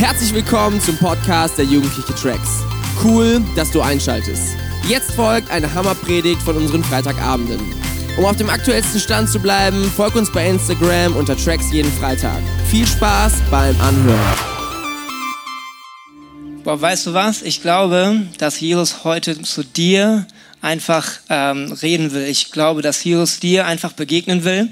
Herzlich willkommen zum Podcast der Jugendliche Tracks. Cool, dass du einschaltest. Jetzt folgt eine Hammerpredigt von unseren Freitagabenden. Um auf dem aktuellsten Stand zu bleiben, folg uns bei Instagram unter Tracks jeden Freitag. Viel Spaß beim Anhören. Boah, weißt du was? Ich glaube, dass Jesus heute zu dir einfach ähm, reden will. Ich glaube, dass Jesus dir einfach begegnen will.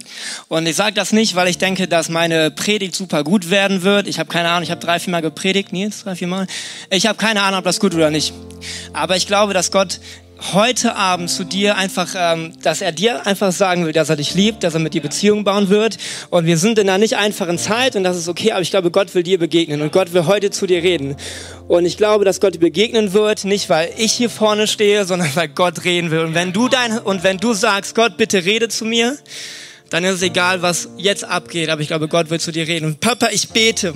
Und ich sage das nicht, weil ich denke, dass meine Predigt super gut werden wird. Ich habe keine Ahnung, ich habe drei, vier Mal gepredigt, Nils, drei, vier Mal. Ich habe keine Ahnung, ob das gut oder nicht. Aber ich glaube, dass Gott heute Abend zu dir einfach, ähm, dass er dir einfach sagen will, dass er dich liebt, dass er mit dir Beziehungen bauen wird. Und wir sind in einer nicht einfachen Zeit und das ist okay, aber ich glaube, Gott will dir begegnen und Gott will heute zu dir reden. Und ich glaube, dass Gott dir begegnen wird, nicht weil ich hier vorne stehe, sondern weil Gott reden will. Und wenn du dein, und wenn du sagst, Gott, bitte rede zu mir, dann ist es egal, was jetzt abgeht, aber ich glaube, Gott will zu dir reden. Und Papa, ich bete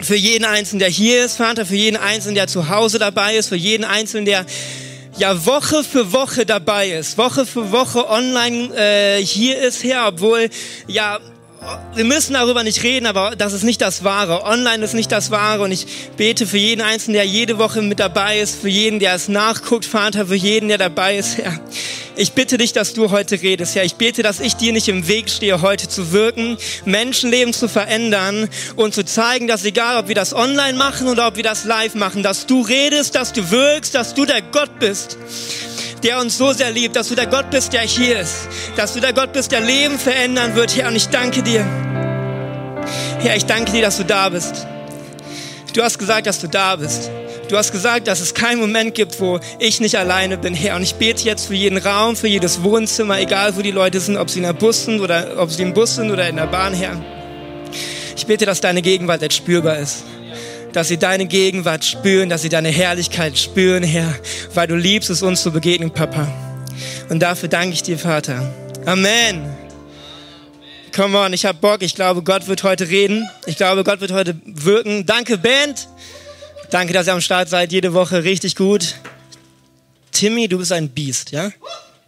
für jeden Einzelnen, der hier ist, Vater, für jeden Einzelnen, der zu Hause dabei ist, für jeden Einzelnen, der ja Woche für Woche dabei ist, Woche für Woche online äh, hier ist, Herr, obwohl ja wir müssen darüber nicht reden, aber das ist nicht das Wahre. Online ist nicht das Wahre und ich bete für jeden Einzelnen, der jede Woche mit dabei ist, für jeden, der es nachguckt, Vater, für jeden, der dabei ist, Herr. Ich bitte dich, dass du heute redest, Herr. Ich bete, dass ich dir nicht im Weg stehe, heute zu wirken, Menschenleben zu verändern und zu zeigen, dass egal, ob wir das online machen oder ob wir das live machen, dass du redest, dass du wirkst, dass du der Gott bist der uns so sehr liebt, dass du der Gott bist, der hier ist, dass du der Gott bist, der Leben verändern wird, Herr. Und ich danke dir. Herr, ich danke dir, dass du da bist. Du hast gesagt, dass du da bist. Du hast gesagt, dass es keinen Moment gibt, wo ich nicht alleine bin, Herr. Und ich bete jetzt für jeden Raum, für jedes Wohnzimmer, egal wo die Leute sind, ob sie in der Bus sind oder ob sie im Bus sind oder in der Bahn, Herr. Ich bete, dass deine Gegenwart jetzt spürbar ist dass sie deine Gegenwart spüren, dass sie deine Herrlichkeit spüren, Herr, weil du liebst es, uns zu begegnen, Papa. Und dafür danke ich dir, Vater. Amen. Come on, ich hab Bock. Ich glaube, Gott wird heute reden. Ich glaube, Gott wird heute wirken. Danke, Band. Danke, dass ihr am Start seid. Jede Woche richtig gut. Timmy, du bist ein Biest, ja? Du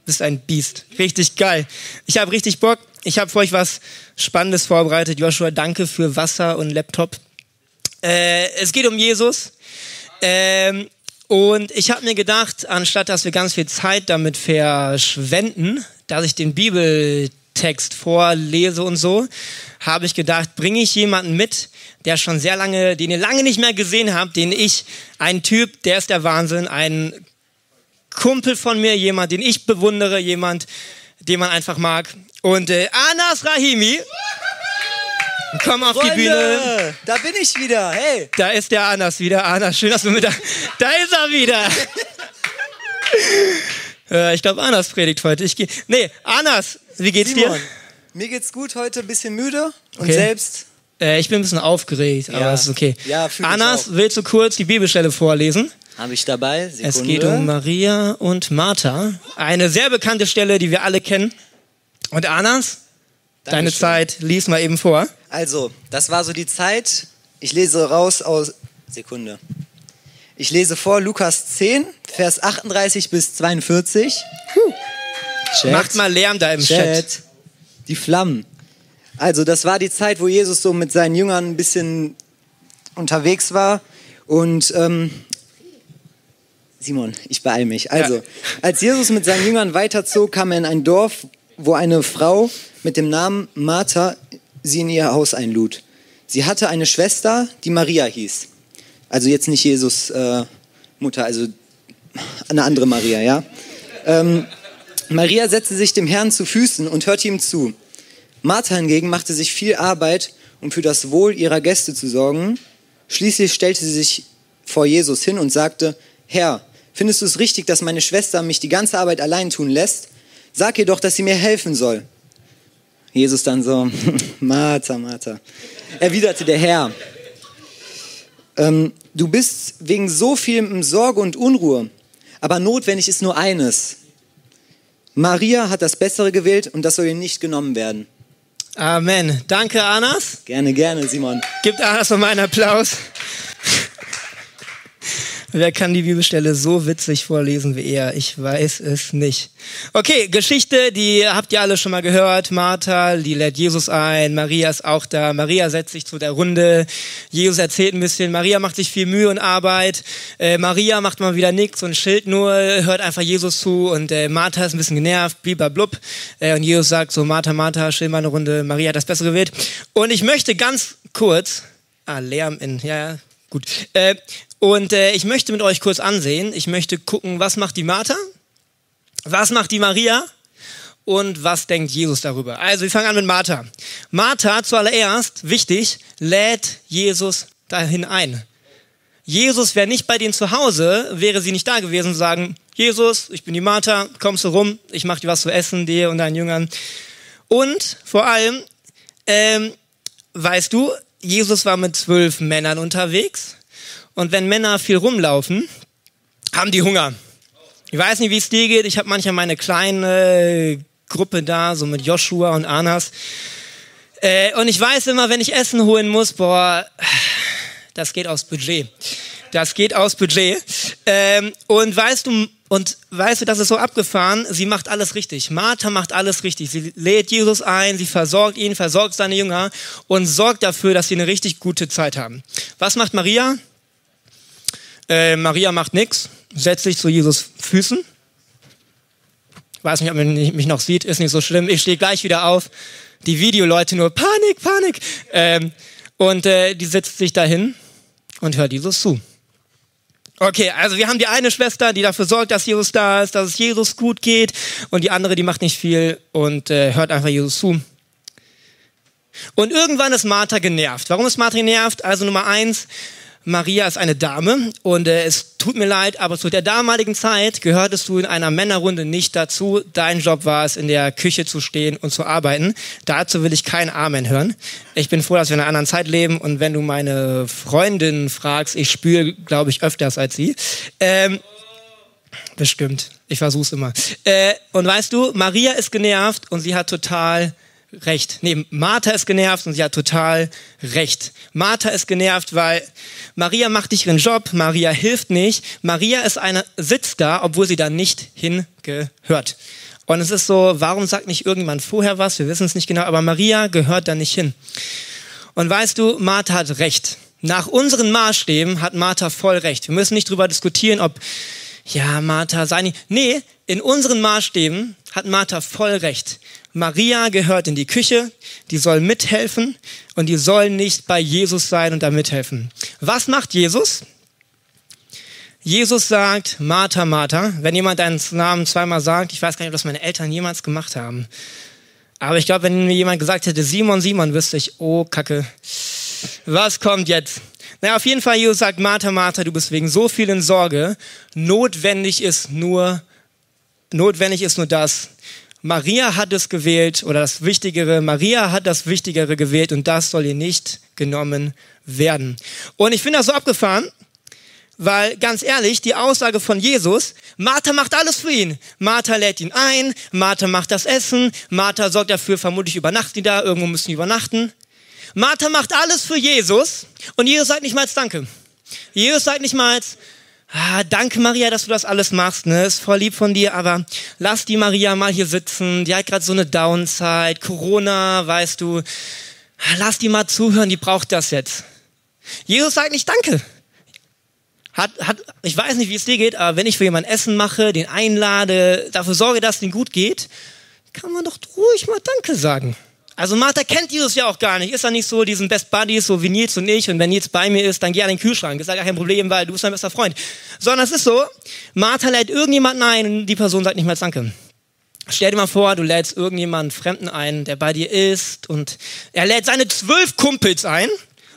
bist ein Biest. Richtig geil. Ich habe richtig Bock. Ich habe für euch was Spannendes vorbereitet. Joshua, danke für Wasser und Laptop. Äh, es geht um Jesus. Ähm, und ich habe mir gedacht, anstatt dass wir ganz viel Zeit damit verschwenden, dass ich den Bibeltext vorlese und so, habe ich gedacht, bringe ich jemanden mit, der schon sehr lange, den ihr lange nicht mehr gesehen habt, den ich, ein Typ, der ist der Wahnsinn, ein Kumpel von mir, jemand, den ich bewundere, jemand, den man einfach mag. Und äh, Anas Rahimi. Komm auf Freunde, die Bühne. Da bin ich wieder. Hey. Da ist der Anas wieder. Anas, schön, dass du mit da. Da ist er wieder. äh, ich glaube, Anas predigt heute. Ich geh... Nee, Anas, wie geht's Simon, dir? Mir geht's gut heute, ein bisschen müde. Und okay. selbst? Äh, ich bin ein bisschen aufgeregt, aber ja. das ist okay. Ja, Anas, willst du kurz die Bibelstelle vorlesen? Habe ich dabei. Sekunde. Es geht um Maria und Martha. Eine sehr bekannte Stelle, die wir alle kennen. Und Anas, Dankeschön. deine Zeit, lies mal eben vor. Also, das war so die Zeit. Ich lese raus aus. Sekunde. Ich lese vor Lukas 10, Vers 38 bis 42. Chat. Macht mal Lärm da im Chat. Chat. Die Flammen. Also, das war die Zeit, wo Jesus so mit seinen Jüngern ein bisschen unterwegs war. Und ähm, Simon, ich beeil mich. Also, ja. als Jesus mit seinen Jüngern weiterzog, kam er in ein Dorf, wo eine Frau mit dem Namen Martha sie in ihr Haus einlud. Sie hatte eine Schwester, die Maria hieß. Also jetzt nicht Jesus äh, Mutter, also eine andere Maria, ja. Ähm, Maria setzte sich dem Herrn zu Füßen und hörte ihm zu. Martha hingegen machte sich viel Arbeit, um für das Wohl ihrer Gäste zu sorgen. Schließlich stellte sie sich vor Jesus hin und sagte, Herr, findest du es richtig, dass meine Schwester mich die ganze Arbeit allein tun lässt? Sag ihr doch, dass sie mir helfen soll. Jesus dann so, Martha, Martha, erwiderte der Herr, ähm, du bist wegen so viel in Sorge und Unruhe, aber notwendig ist nur eines. Maria hat das Bessere gewählt und das soll ihr nicht genommen werden. Amen. Danke, Anas. Gerne, gerne, Simon. Gibt Anas noch mal einen Applaus. Wer kann die Bibelstelle so witzig vorlesen wie er? Ich weiß es nicht. Okay, Geschichte, die habt ihr alle schon mal gehört. Martha, die lädt Jesus ein. Maria ist auch da. Maria setzt sich zu der Runde. Jesus erzählt ein bisschen. Maria macht sich viel Mühe und Arbeit. Äh, Maria macht mal wieder nichts und Schild nur, hört einfach Jesus zu. Und äh, Martha ist ein bisschen genervt, blub. Äh, und Jesus sagt so, Martha, Martha, chill mal eine Runde. Maria hat das Bessere gewählt. Und ich möchte ganz kurz, ah, Lärm in, ja, gut. Äh, und äh, ich möchte mit euch kurz ansehen, ich möchte gucken, was macht die Martha, was macht die Maria und was denkt Jesus darüber. Also wir fangen an mit Martha. Martha zuallererst, wichtig, lädt Jesus dahin ein. Jesus wäre nicht bei denen zu Hause, wäre sie nicht da gewesen und sagen, Jesus, ich bin die Martha, kommst du rum, ich mache dir was zu essen, dir und deinen Jüngern. Und vor allem, ähm, weißt du, Jesus war mit zwölf Männern unterwegs und wenn Männer viel rumlaufen, haben die Hunger. Ich weiß nicht, wie es dir geht. Ich habe manchmal meine kleine Gruppe da, so mit Joshua und Anas. Äh, und ich weiß immer, wenn ich Essen holen muss, boah, das geht aus Budget. Das geht aus Budget. Ähm, und weißt du, und weißt du, das ist so abgefahren, sie macht alles richtig. Martha macht alles richtig. Sie lädt Jesus ein, sie versorgt ihn, versorgt seine Jünger und sorgt dafür, dass sie eine richtig gute Zeit haben. Was macht Maria? Äh, Maria macht nichts, setzt sich zu Jesus Füßen. Weiß nicht, ob man mich noch sieht, ist nicht so schlimm. Ich stehe gleich wieder auf. Die Videoleute nur Panik, Panik. Ähm, und äh, die setzt sich dahin und hört Jesus zu. Okay, also wir haben die eine Schwester, die dafür sorgt, dass Jesus da ist, dass es Jesus gut geht, und die andere, die macht nicht viel und äh, hört einfach Jesus zu. Und irgendwann ist Martha genervt. Warum ist Martha genervt? Also Nummer eins, Maria ist eine Dame und äh, es tut mir leid, aber zu der damaligen Zeit gehörtest du in einer Männerrunde nicht dazu. Dein Job war es, in der Küche zu stehen und zu arbeiten. Dazu will ich kein Amen hören. Ich bin froh, dass wir in einer anderen Zeit leben und wenn du meine Freundin fragst, ich spüre, glaube ich, öfters als sie. Ähm, bestimmt. Ich versuch's immer. Äh, und weißt du, Maria ist genervt und sie hat total recht. Nee, Martha ist genervt und sie hat total recht. Martha ist genervt, weil Maria macht nicht ihren Job, Maria hilft nicht. Maria ist eine, sitzt da, obwohl sie da nicht hingehört. Und es ist so, warum sagt nicht irgendjemand vorher was? Wir wissen es nicht genau, aber Maria gehört da nicht hin. Und weißt du, Martha hat recht. Nach unseren Maßstäben hat Martha voll recht. Wir müssen nicht drüber diskutieren, ob, ja, Martha sei nicht. Nee, in unseren Maßstäben hat Martha voll recht. Maria gehört in die Küche, die soll mithelfen und die soll nicht bei Jesus sein und da mithelfen. Was macht Jesus? Jesus sagt, Martha, Martha. Wenn jemand deinen Namen zweimal sagt, ich weiß gar nicht, ob das meine Eltern jemals gemacht haben. Aber ich glaube, wenn mir jemand gesagt hätte, Simon, Simon, wüsste ich, oh, Kacke. Was kommt jetzt? Naja, auf jeden Fall, Jesus sagt, Martha, Martha, du bist wegen so viel in Sorge. Notwendig ist nur, notwendig ist nur das, Maria hat es gewählt oder das Wichtigere, Maria hat das Wichtigere gewählt und das soll ihr nicht genommen werden. Und ich finde das so abgefahren, weil ganz ehrlich, die Aussage von Jesus, Martha macht alles für ihn. Martha lädt ihn ein, Martha macht das Essen, Martha sorgt dafür, vermutlich übernachten die da, irgendwo müssen die übernachten. Martha macht alles für Jesus und Jesus sagt nicht mal Danke. Jesus sagt nicht mal, ah, danke Maria, dass du das alles machst, ne? Ist voll lieb von dir, aber lass die Maria mal hier sitzen. Die hat gerade so eine Downside, Corona, weißt du. Ah, lass die mal zuhören, die braucht das jetzt. Jesus sagt nicht Danke. Hat, hat, ich weiß nicht, wie es dir geht, aber wenn ich für jemanden Essen mache, den einlade, dafür sorge, dass es ihm gut geht, kann man doch ruhig mal Danke sagen. Also Martha kennt Jesus ja auch gar nicht. Ist er nicht so diesen Best Buddies, so wie Nils und ich. Und wenn Nils bei mir ist, dann geh an den Kühlschrank. Ist ja gar kein Problem, weil du bist mein bester Freund. Sondern es ist so, Martha lädt irgendjemanden ein und die Person sagt nicht mal Danke. Stell dir mal vor, du lädst irgendjemanden Fremden ein, der bei dir ist und er lädt seine zwölf Kumpels ein.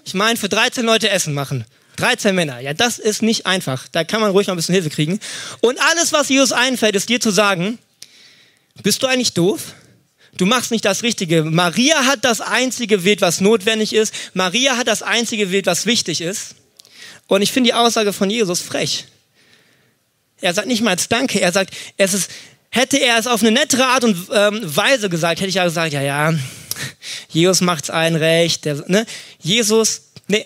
Ich meine, für 13 Leute Essen machen. 13 Männer. Ja, das ist nicht einfach. Da kann man ruhig mal ein bisschen Hilfe kriegen. Und alles, was Jesus einfällt, ist dir zu sagen, bist du eigentlich doof? Du machst nicht das Richtige. Maria hat das Einzige gewählt, was notwendig ist. Maria hat das Einzige gewählt, was wichtig ist. Und ich finde die Aussage von Jesus frech. Er sagt nicht mal als Danke. Er sagt, es ist, hätte er es auf eine nettere Art und ähm, Weise gesagt, hätte ich ja gesagt, ja, ja, Jesus macht's allen recht. Der, ne? Jesus, nee.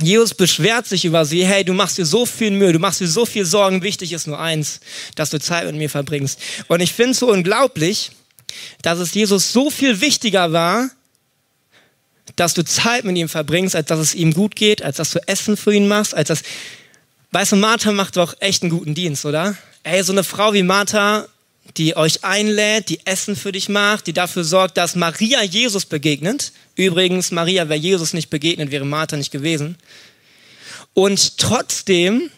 Jesus beschwert sich über sie, hey, du machst dir so viel Mühe, du machst dir so viel Sorgen, wichtig ist nur eins, dass du Zeit mit mir verbringst. Und ich finde es so unglaublich, dass es Jesus so viel wichtiger war, dass du Zeit mit ihm verbringst, als dass es ihm gut geht, als dass du Essen für ihn machst, als dass, weißt du, Martha macht doch echt einen guten Dienst, oder? Ey, so eine Frau wie Martha, die euch einlädt, die Essen für dich macht, die dafür sorgt, dass Maria Jesus begegnet. Übrigens, Maria wäre Jesus nicht begegnet, wäre Martha nicht gewesen. Und trotzdem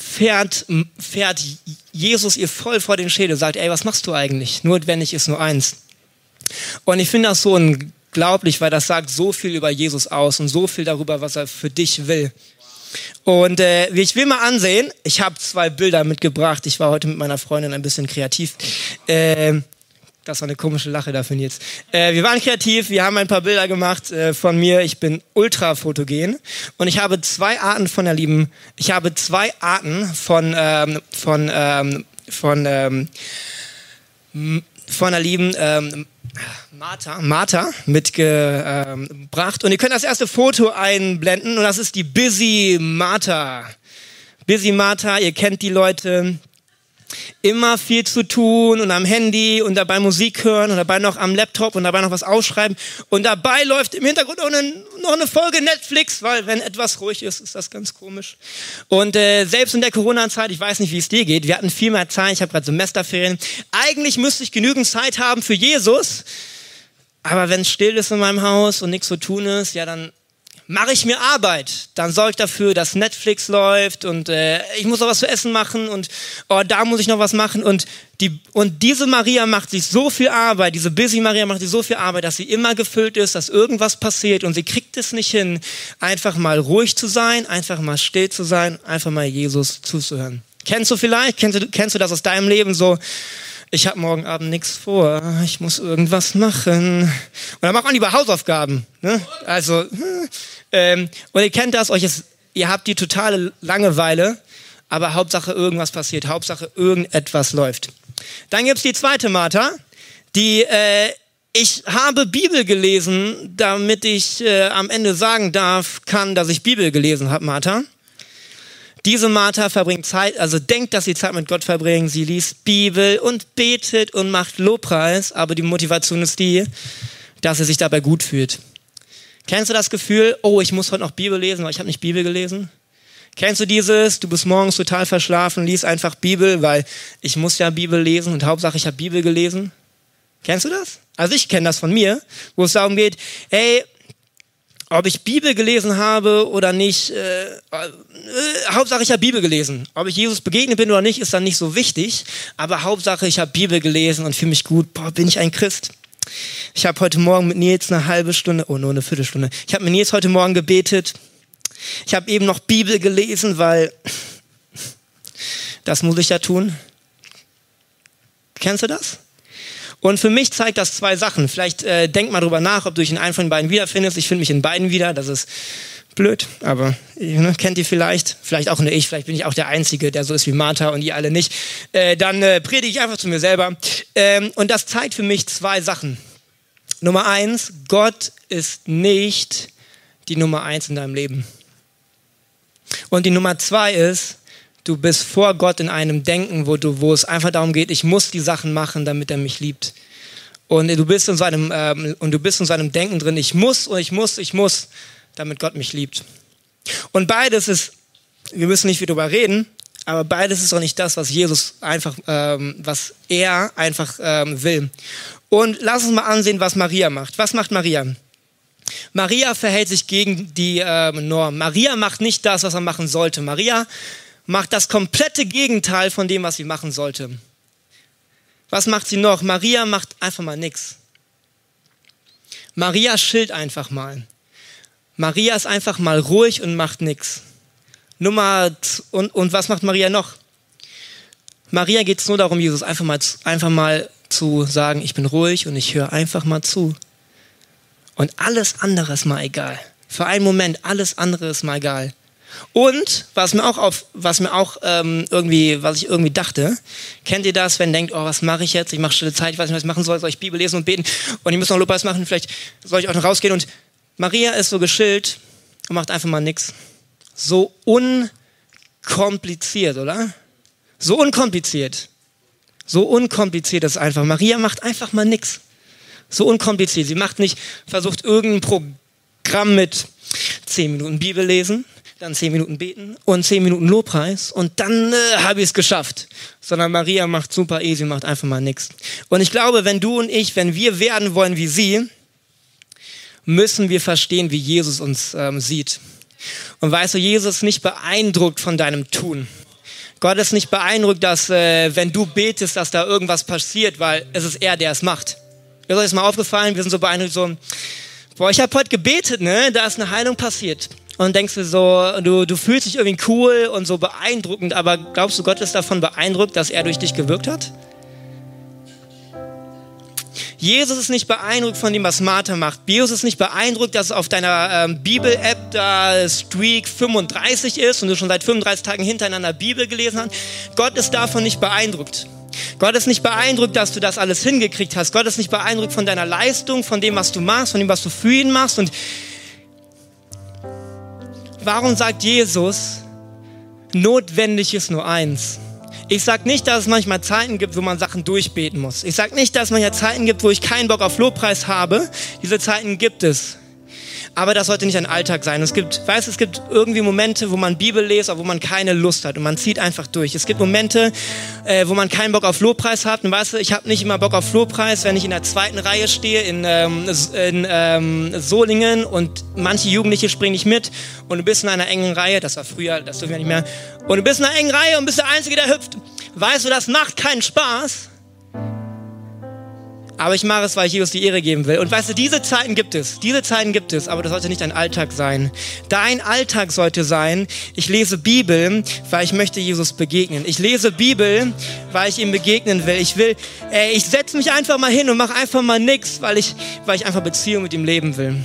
fährt, fährt Jesus ihr voll vor den Schädel, sagt, ey, was machst du eigentlich? Notwendig ist nur eins. Und ich finde das so unglaublich, weil das sagt so viel über Jesus aus und so viel darüber, was er für dich will. Und äh, ich will mal ansehen, ich habe zwei Bilder mitgebracht. Ich war heute mit meiner Freundin ein bisschen kreativ. Äh, das war eine komische Lache dafür jetzt. Äh, wir waren kreativ, wir haben ein paar Bilder gemacht äh, von mir. Ich bin ultra fotogen und ich habe zwei Arten von der lieben, ich habe zwei Arten von ähm, von ähm, von ähm, von der lieben ähm, Martha, Martha mitgebracht. Und ihr könnt das erste Foto einblenden und das ist die Busy Martha. Busy Martha, ihr kennt die Leute. Immer viel zu tun und am Handy und dabei Musik hören und dabei noch am Laptop und dabei noch was ausschreiben. Und dabei läuft im Hintergrund noch eine, noch eine Folge Netflix, weil wenn etwas ruhig ist, ist das ganz komisch. Und äh, selbst in der Corona-Zeit, ich weiß nicht, wie es dir geht, wir hatten viel mehr Zeit, ich habe gerade Semesterferien. Eigentlich müsste ich genügend Zeit haben für Jesus. Aber wenn es still ist in meinem Haus und nichts zu tun ist, ja, dann mache ich mir Arbeit. Dann sorge ich dafür, dass Netflix läuft und äh, ich muss auch was zu essen machen und oh, da muss ich noch was machen. Und, die, und diese Maria macht sich so viel Arbeit, diese Busy Maria macht sich so viel Arbeit, dass sie immer gefüllt ist, dass irgendwas passiert und sie kriegt es nicht hin, einfach mal ruhig zu sein, einfach mal still zu sein, einfach mal Jesus zuzuhören. Kennst du vielleicht? Kennst du, kennst du das aus deinem Leben so? Ich habe morgen Abend nichts vor, ich muss irgendwas machen. Und dann macht man lieber Hausaufgaben. Ne? Also, ähm, und ihr kennt das, euch ist, ihr habt die totale Langeweile, aber Hauptsache irgendwas passiert, Hauptsache irgendetwas läuft. Dann gibt's die zweite Martha, die äh, ich habe Bibel gelesen, damit ich äh, am Ende sagen darf, kann, dass ich Bibel gelesen habe, Martha. Diese Martha verbringt Zeit, also denkt, dass sie Zeit mit Gott verbringt. Sie liest Bibel und betet und macht Lobpreis, aber die Motivation ist die, dass sie sich dabei gut fühlt. Kennst du das Gefühl, oh, ich muss heute noch Bibel lesen, weil ich habe nicht Bibel gelesen? Kennst du dieses, du bist morgens total verschlafen, liest einfach Bibel, weil ich muss ja Bibel lesen und Hauptsache ich habe Bibel gelesen? Kennst du das? Also ich kenne das von mir, wo es darum geht, hey, ob ich Bibel gelesen habe oder nicht, äh, äh, Hauptsache ich habe Bibel gelesen. Ob ich Jesus begegnet bin oder nicht, ist dann nicht so wichtig. Aber Hauptsache ich habe Bibel gelesen und fühle mich gut. Boah, bin ich ein Christ. Ich habe heute Morgen mit Nils eine halbe Stunde, oh nur eine Viertelstunde. Ich habe mit Nils heute Morgen gebetet. Ich habe eben noch Bibel gelesen, weil das muss ich ja tun. Kennst du das? Und für mich zeigt das zwei Sachen. Vielleicht äh, denk mal drüber nach, ob du dich in einem von beiden wiederfindest. Ich finde mich in beiden wieder. Das ist blöd, aber ne, kennt ihr vielleicht, vielleicht auch nur ich, vielleicht bin ich auch der Einzige, der so ist wie Martha und ihr alle nicht. Äh, dann äh, predige ich einfach zu mir selber. Ähm, und das zeigt für mich zwei Sachen. Nummer eins, Gott ist nicht die Nummer eins in deinem Leben. Und die Nummer zwei ist, Du bist vor Gott in einem Denken, wo, du, wo es einfach darum geht, ich muss die Sachen machen, damit er mich liebt. Und du bist in seinem, ähm, und du bist in seinem Denken drin, ich muss und ich muss, ich muss, damit Gott mich liebt. Und beides ist, wir müssen nicht viel darüber reden, aber beides ist auch nicht das, was Jesus einfach, ähm, was er einfach ähm, will. Und lass uns mal ansehen, was Maria macht. Was macht Maria? Maria verhält sich gegen die ähm, Norm. Maria macht nicht das, was er machen sollte. Maria macht das komplette Gegenteil von dem, was sie machen sollte. Was macht sie noch? Maria macht einfach mal nichts. Maria schilt einfach mal. Maria ist einfach mal ruhig und macht nichts. Nummer und, und was macht Maria noch? Maria geht es nur darum, Jesus einfach mal, einfach mal zu sagen, ich bin ruhig und ich höre einfach mal zu. Und alles andere ist mal egal. Für einen Moment, alles andere ist mal egal. Und was mir auch auf, was mir auch ähm, irgendwie, was ich irgendwie dachte, kennt ihr das, wenn ihr denkt, oh, was mache ich jetzt? Ich mache stille Zeit, ich weiß nicht, was ich machen soll, soll ich Bibel lesen und beten und ich muss noch Lobpreis machen, vielleicht soll ich auch noch rausgehen und Maria ist so geschillt und macht einfach mal nichts. So unkompliziert, oder? So unkompliziert. So unkompliziert ist einfach. Maria macht einfach mal nichts. So unkompliziert. Sie macht nicht, versucht irgendein Programm mit zehn Minuten Bibel lesen, dann zehn Minuten beten und zehn Minuten Lobpreis und dann äh, habe ich es geschafft. Sondern Maria macht super easy, macht einfach mal nichts. Und ich glaube, wenn du und ich, wenn wir werden wollen wie sie, müssen wir verstehen, wie Jesus uns ähm, sieht. Und weißt du, Jesus ist nicht beeindruckt von deinem Tun. Gott ist nicht beeindruckt, dass äh, wenn du betest, dass da irgendwas passiert, weil es ist er, der es macht. Ist euch mal aufgefallen? Wir sind so beeindruckt, so, boah, ich habe heute gebetet, ne? Da ist eine Heilung passiert und denkst du so, du, du fühlst dich irgendwie cool und so beeindruckend, aber glaubst du, Gott ist davon beeindruckt, dass er durch dich gewirkt hat? Jesus ist nicht beeindruckt von dem, was Martha macht. Jesus ist nicht beeindruckt, dass auf deiner ähm, Bibel-App da Streak 35 ist und du schon seit 35 Tagen hintereinander Bibel gelesen hast. Gott ist davon nicht beeindruckt. Gott ist nicht beeindruckt, dass du das alles hingekriegt hast. Gott ist nicht beeindruckt von deiner Leistung, von dem, was du machst, von dem, was du für ihn machst. Und Warum sagt Jesus, notwendig ist nur eins? Ich sage nicht, dass es manchmal Zeiten gibt, wo man Sachen durchbeten muss. Ich sage nicht, dass es manchmal Zeiten gibt, wo ich keinen Bock auf Lobpreis habe. Diese Zeiten gibt es. Aber das sollte nicht ein Alltag sein. Es gibt, weißt, es gibt irgendwie Momente, wo man Bibel liest, aber wo man keine Lust hat und man zieht einfach durch. Es gibt Momente, äh, wo man keinen Bock auf Lobpreis hat. Und weißt du, ich habe nicht immer Bock auf Lobpreis, wenn ich in der zweiten Reihe stehe in, ähm, in ähm, Solingen und manche Jugendliche springen nicht mit und du bist in einer engen Reihe. Das war früher, das dürfen wir nicht mehr. Und du bist in einer engen Reihe und bist der Einzige, der hüpft. Weißt du, das macht keinen Spaß. Aber ich mache es, weil ich Jesus die Ehre geben will. Und weißt du, diese Zeiten gibt es. Diese Zeiten gibt es, aber das sollte nicht dein Alltag sein. Dein Alltag sollte sein, ich lese Bibel, weil ich möchte Jesus begegnen. Ich lese Bibel, weil ich ihm begegnen will. Ich will, ey, ich setze mich einfach mal hin und mache einfach mal nichts, weil ich, weil ich einfach Beziehung mit ihm leben will.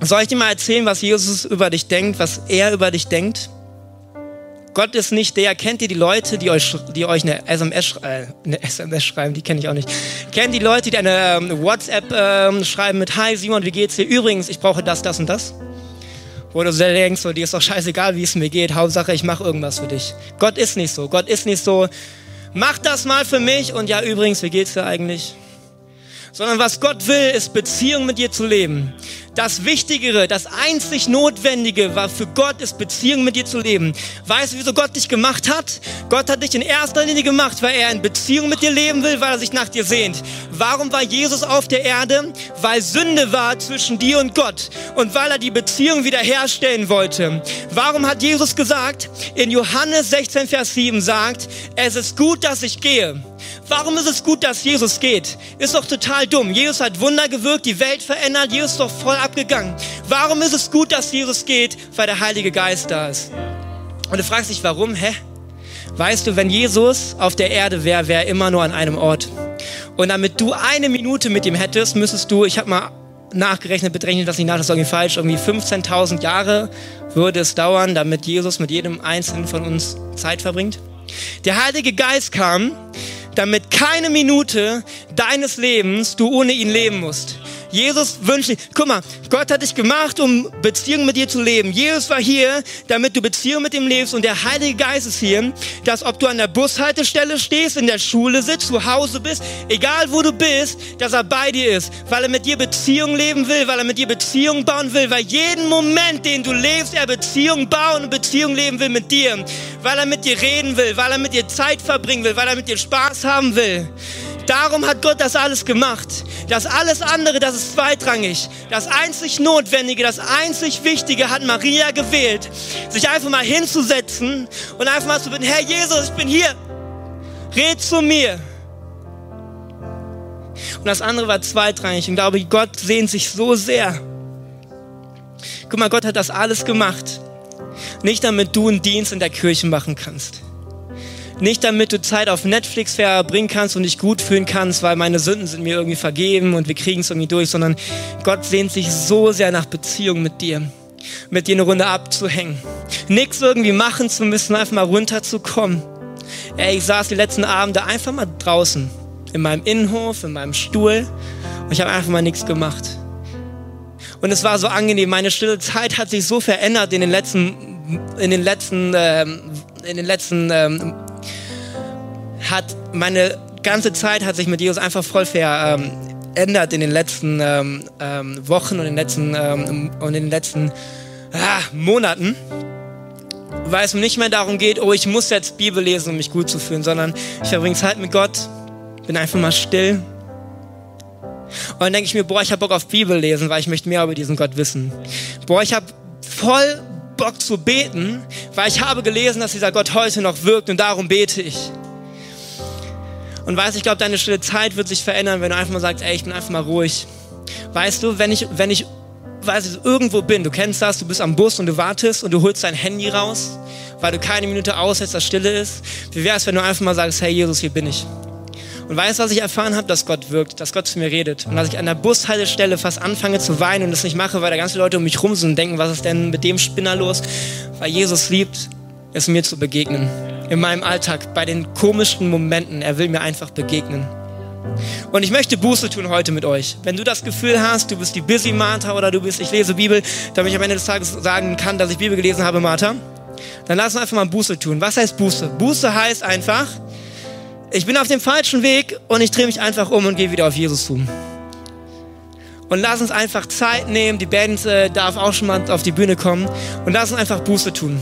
Soll ich dir mal erzählen, was Jesus über dich denkt, was er über dich denkt? Gott ist nicht der, kennt ihr die Leute, die euch, die euch eine, SMS, äh, eine SMS schreiben, die kenne ich auch nicht. Kennt die Leute, die eine ähm, WhatsApp ähm, schreiben mit Hi Simon, wie geht's dir? Übrigens, ich brauche das, das und das. Wo du sehr denkst, so, dir ist doch scheißegal, wie es mir geht, Hauptsache ich mache irgendwas für dich. Gott ist nicht so. Gott ist nicht so, mach das mal für mich und ja, übrigens, wie geht's dir eigentlich? Sondern was Gott will, ist Beziehung mit dir zu leben. Das Wichtigere, das einzig Notwendige war für Gott, ist Beziehung mit dir zu leben. Weißt du, wieso Gott dich gemacht hat? Gott hat dich in erster Linie gemacht, weil er in Beziehung mit dir leben will, weil er sich nach dir sehnt. Warum war Jesus auf der Erde? Weil Sünde war zwischen dir und Gott und weil er die Beziehung wiederherstellen wollte. Warum hat Jesus gesagt, in Johannes 16, Vers 7 sagt, es ist gut, dass ich gehe. Warum ist es gut, dass Jesus geht? Ist doch total dumm. Jesus hat Wunder gewirkt, die Welt verändert, Jesus ist doch voll abgegangen. Warum ist es gut, dass Jesus geht? Weil der Heilige Geist da ist. Und du fragst dich, warum? Hä? Weißt du, wenn Jesus auf der Erde wäre, wäre er immer nur an einem Ort. Und damit du eine Minute mit ihm hättest, müsstest du, ich habe mal nachgerechnet, berechnet das nicht nach, das ist irgendwie falsch, irgendwie 15.000 Jahre würde es dauern, damit Jesus mit jedem Einzelnen von uns Zeit verbringt. Der Heilige Geist kam, damit keine Minute deines Lebens du ohne ihn leben musst. Jesus wünscht, guck mal, Gott hat dich gemacht, um Beziehung mit dir zu leben. Jesus war hier, damit du Beziehung mit ihm lebst und der Heilige Geist ist hier, dass ob du an der Bushaltestelle stehst, in der Schule sitzt, zu Hause bist, egal wo du bist, dass er bei dir ist, weil er mit dir Beziehung leben will, weil er mit dir Beziehung bauen will, weil jeden Moment, den du lebst, er Beziehung bauen und Beziehung leben will mit dir, weil er mit dir reden will, weil er mit dir Zeit verbringen will, weil er mit dir Spaß haben will. Darum hat Gott das alles gemacht. Das alles andere, das ist zweitrangig. Das einzig Notwendige, das einzig Wichtige hat Maria gewählt, sich einfach mal hinzusetzen und einfach mal zu bitten, Herr Jesus, ich bin hier. Red zu mir. Und das andere war zweitrangig. Und glaube, Gott sehnt sich so sehr. Guck mal, Gott hat das alles gemacht. Nicht damit du einen Dienst in der Kirche machen kannst. Nicht damit du Zeit auf Netflix verbringen kannst und dich gut fühlen kannst, weil meine Sünden sind mir irgendwie vergeben und wir kriegen es irgendwie durch, sondern Gott sehnt sich so sehr nach Beziehung mit dir, mit dir eine Runde abzuhängen. Nichts irgendwie machen zu müssen, einfach mal runterzukommen. Ey, ich saß die letzten Abende einfach mal draußen, in meinem Innenhof, in meinem Stuhl und ich habe einfach mal nichts gemacht. Und es war so angenehm. Meine stille Zeit hat sich so verändert in den letzten, in den letzten, ähm, in den letzten, ähm, hat meine ganze Zeit hat sich mit Jesus einfach voll verändert in den letzten ähm, ähm, Wochen und in den letzten, ähm, und in den letzten ah, Monaten. Weil es mir nicht mehr darum geht, oh, ich muss jetzt Bibel lesen, um mich gut zu fühlen, sondern ich verbringe Zeit mit Gott, bin einfach mal still. Und dann denke ich mir, boah, ich habe Bock auf Bibel lesen, weil ich möchte mehr über diesen Gott wissen. Boah, ich habe voll Bock zu beten, weil ich habe gelesen, dass dieser Gott heute noch wirkt und darum bete ich. Und weißt, ich glaube, deine stille Zeit wird sich verändern, wenn du einfach mal sagst, ey, ich bin einfach mal ruhig. Weißt du, wenn ich, wenn ich weiß ich, irgendwo bin, du kennst das, du bist am Bus und du wartest und du holst dein Handy raus, weil du keine Minute aushältst, dass Stille ist. Wie wäre es, wenn du einfach mal sagst, hey Jesus, hier bin ich. Und weißt was ich erfahren habe? Dass Gott wirkt, dass Gott zu mir redet. Und dass ich an der Bushaltestelle fast anfange zu weinen und das nicht mache, weil da ganze Leute um mich rum sind und denken, was ist denn mit dem Spinner los? Weil Jesus liebt, es mir zu begegnen in meinem Alltag, bei den komischsten Momenten. Er will mir einfach begegnen. Und ich möchte Buße tun heute mit euch. Wenn du das Gefühl hast, du bist die Busy Martha oder du bist, ich lese Bibel, damit ich am Ende des Tages sagen kann, dass ich Bibel gelesen habe, Martha, dann lass uns einfach mal Buße tun. Was heißt Buße? Buße heißt einfach, ich bin auf dem falschen Weg und ich drehe mich einfach um und gehe wieder auf Jesus zu. Und lass uns einfach Zeit nehmen. Die Band äh, darf auch schon mal auf die Bühne kommen. Und lass uns einfach Buße tun.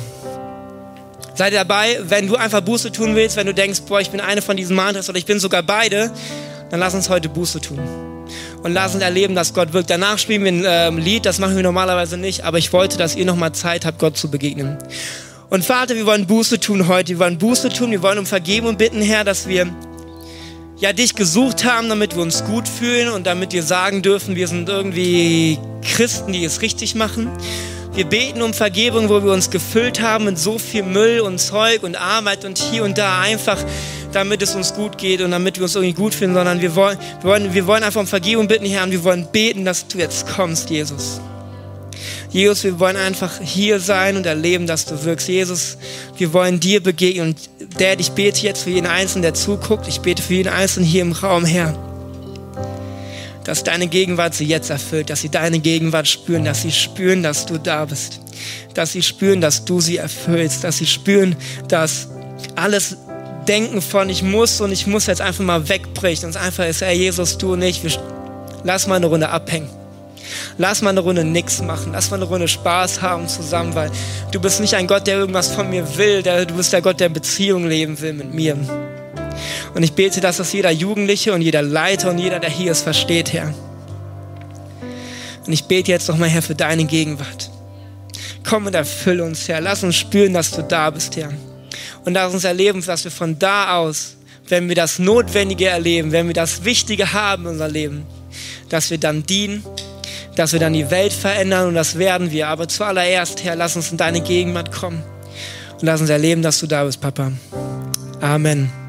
Sei dabei, wenn du einfach Buße tun willst, wenn du denkst, boah, ich bin eine von diesen Mantras oder ich bin sogar beide, dann lass uns heute Buße tun. Und lass uns erleben, dass Gott wirkt. Danach spielen wir ein ähm, Lied, das machen wir normalerweise nicht, aber ich wollte, dass ihr nochmal Zeit habt, Gott zu begegnen. Und Vater, wir wollen Buße tun heute. Wir wollen Buße tun, wir wollen um Vergebung bitten, Herr, dass wir ja dich gesucht haben, damit wir uns gut fühlen und damit wir sagen dürfen, wir sind irgendwie Christen, die es richtig machen. Wir beten um Vergebung, wo wir uns gefüllt haben mit so viel Müll und Zeug und Arbeit und hier und da einfach, damit es uns gut geht und damit wir uns irgendwie gut finden, sondern wir wollen, wir wollen, wir wollen einfach um Vergebung bitten, Herr, und wir wollen beten, dass du jetzt kommst, Jesus. Jesus, wir wollen einfach hier sein und erleben, dass du wirkst. Jesus, wir wollen dir begegnen. Und der, ich bete jetzt für jeden Einzelnen, der zuguckt. Ich bete für jeden Einzelnen hier im Raum, Herr dass deine Gegenwart sie jetzt erfüllt, dass sie deine Gegenwart spüren, dass sie spüren, dass du da bist, dass sie spüren, dass du sie erfüllst, dass sie spüren, dass alles Denken von ich muss und ich muss jetzt einfach mal wegbricht und es einfach ist, Herr Jesus, du und ich, wir, lass mal eine Runde abhängen. Lass mal eine Runde nix machen. Lass mal eine Runde Spaß haben zusammen, weil du bist nicht ein Gott, der irgendwas von mir will. Du bist der Gott, der Beziehung leben will mit mir. Und ich bete, dass das jeder Jugendliche und jeder Leiter und jeder, der hier ist, versteht, Herr. Und ich bete jetzt nochmal, Herr, für deine Gegenwart. Komm und erfülle uns, Herr. Lass uns spüren, dass du da bist, Herr. Und lass uns erleben, dass wir von da aus, wenn wir das Notwendige erleben, wenn wir das Wichtige haben in unser Leben, dass wir dann dienen, dass wir dann die Welt verändern und das werden wir. Aber zuallererst, Herr, lass uns in deine Gegenwart kommen und lass uns erleben, dass du da bist, Papa. Amen.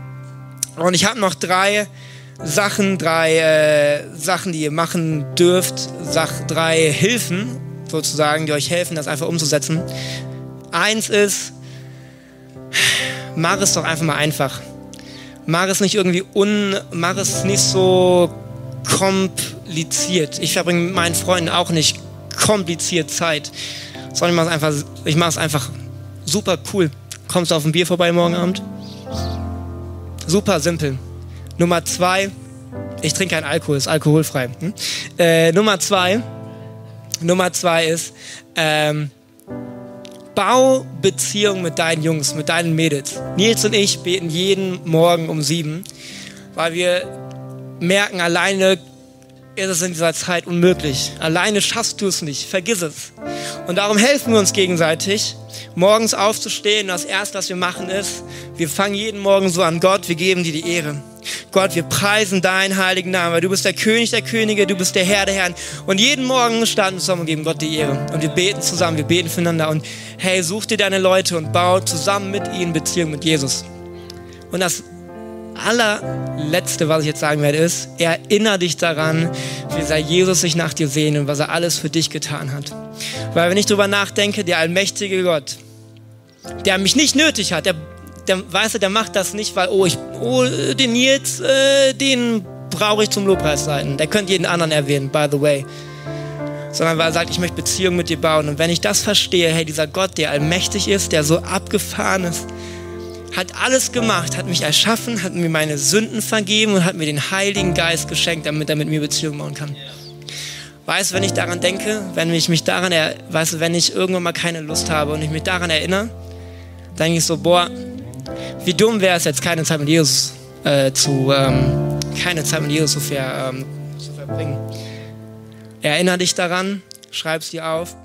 Und ich habe noch drei Sachen, drei äh, Sachen, die ihr machen dürft, Sach, drei Hilfen sozusagen, die euch helfen, das einfach umzusetzen. Eins ist, mach es doch einfach mal einfach. Mach es nicht irgendwie un, mach es nicht so kompliziert. Ich verbringe mit meinen Freunden auch nicht kompliziert Zeit, sondern ich mache es einfach, ich mache es einfach super cool. Kommst du auf ein Bier vorbei morgen Abend? Super simpel. Nummer zwei, ich trinke keinen Alkohol, ist alkoholfrei. Hm? Äh, Nummer zwei, Nummer zwei ist, ähm, bau Beziehung mit deinen Jungs, mit deinen Mädels. Nils und ich beten jeden Morgen um sieben, weil wir merken, alleine ist es in dieser Zeit unmöglich. Alleine schaffst du es nicht, vergiss es. Und darum helfen wir uns gegenseitig morgens aufzustehen. Das Erste, was wir machen, ist, wir fangen jeden Morgen so an, Gott, wir geben dir die Ehre. Gott, wir preisen deinen heiligen Namen, weil du bist der König der Könige, du bist der Herr der Herren. Und jeden Morgen starten wir zusammen und geben Gott die Ehre. Und wir beten zusammen, wir beten füreinander. Und hey, such dir deine Leute und bau zusammen mit ihnen Beziehung mit Jesus. Und das allerletzte, was ich jetzt sagen werde, ist, erinnere dich daran, wie sehr Jesus sich nach dir sehnt und was er alles für dich getan hat. Weil wenn ich darüber nachdenke, der allmächtige Gott, der mich nicht nötig hat, der, der weißt du, der macht das nicht, weil, oh, ich, oh, den Nils, äh, den brauche ich zum Lobpreis sein. Der könnte jeden anderen erwähnen, by the way. sondern weil er sagt, ich möchte Beziehung mit dir bauen. Und wenn ich das verstehe, hey, dieser Gott, der allmächtig ist, der so abgefahren ist, hat alles gemacht, hat mich erschaffen, hat mir meine Sünden vergeben und hat mir den Heiligen Geist geschenkt, damit er mit mir Beziehung bauen kann. Weißt du, wenn ich daran denke, wenn ich mich daran, weißt du, wenn ich irgendwann mal keine Lust habe und ich mich daran erinnere, denke ich so, boah, wie dumm wäre es jetzt, keine Zeit mit Jesus äh, zu, ähm, keine Zeit mit Jesus zu, ver, ähm, zu verbringen. Erinnere dich daran, schreib es dir auf